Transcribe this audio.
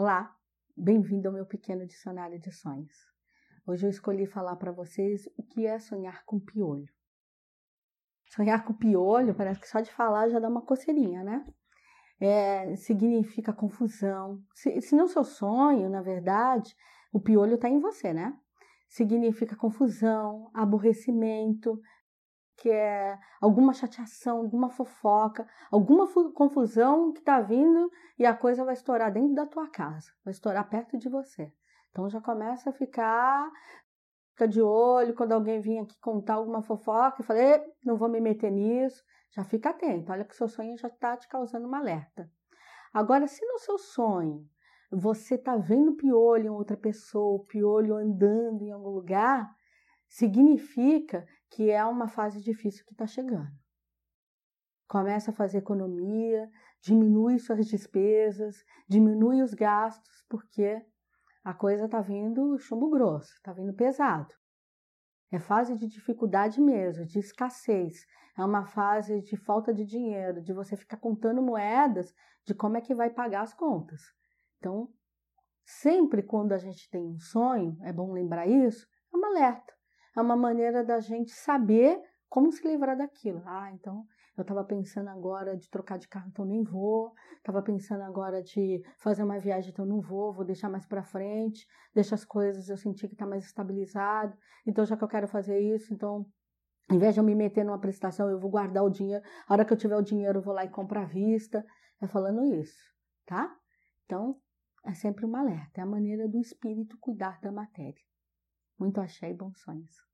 Olá, bem-vindo ao meu pequeno dicionário de sonhos. Hoje eu escolhi falar para vocês o que é sonhar com piolho. Sonhar com piolho, parece que só de falar já dá uma coceirinha, né? É, significa confusão. Se, se seu sonho, na verdade, o piolho está em você, né? Significa confusão, aborrecimento, que é alguma chateação, alguma fofoca, alguma confusão que está vindo e a coisa vai estourar dentro da tua casa, vai estourar perto de você. Então já começa a ficar, fica de olho quando alguém vir aqui contar alguma fofoca e falei, não vou me meter nisso, já fica atento, olha que seu sonho já está te causando um alerta. Agora, se no seu sonho você está vendo piolho em outra pessoa, piolho andando em algum lugar, significa que é uma fase difícil que está chegando. Começa a fazer economia, diminui suas despesas, diminui os gastos, porque a coisa está vindo chumbo grosso, está vindo pesado. É fase de dificuldade mesmo, de escassez. É uma fase de falta de dinheiro, de você ficar contando moedas de como é que vai pagar as contas. Então, sempre quando a gente tem um sonho, é bom lembrar isso, é um alerta é uma maneira da gente saber como se livrar daquilo. Ah, então eu estava pensando agora de trocar de carro, então nem vou. Estava pensando agora de fazer uma viagem, então não vou, vou deixar mais para frente. Deixa as coisas, eu senti que está mais estabilizado. Então, já que eu quero fazer isso, então, em vez de eu me meter numa prestação, eu vou guardar o dinheiro. A hora que eu tiver o dinheiro, eu vou lá e compro à vista. É falando isso, tá? Então, é sempre um alerta. É a maneira do espírito cuidar da matéria. Muito axé e bons sonhos.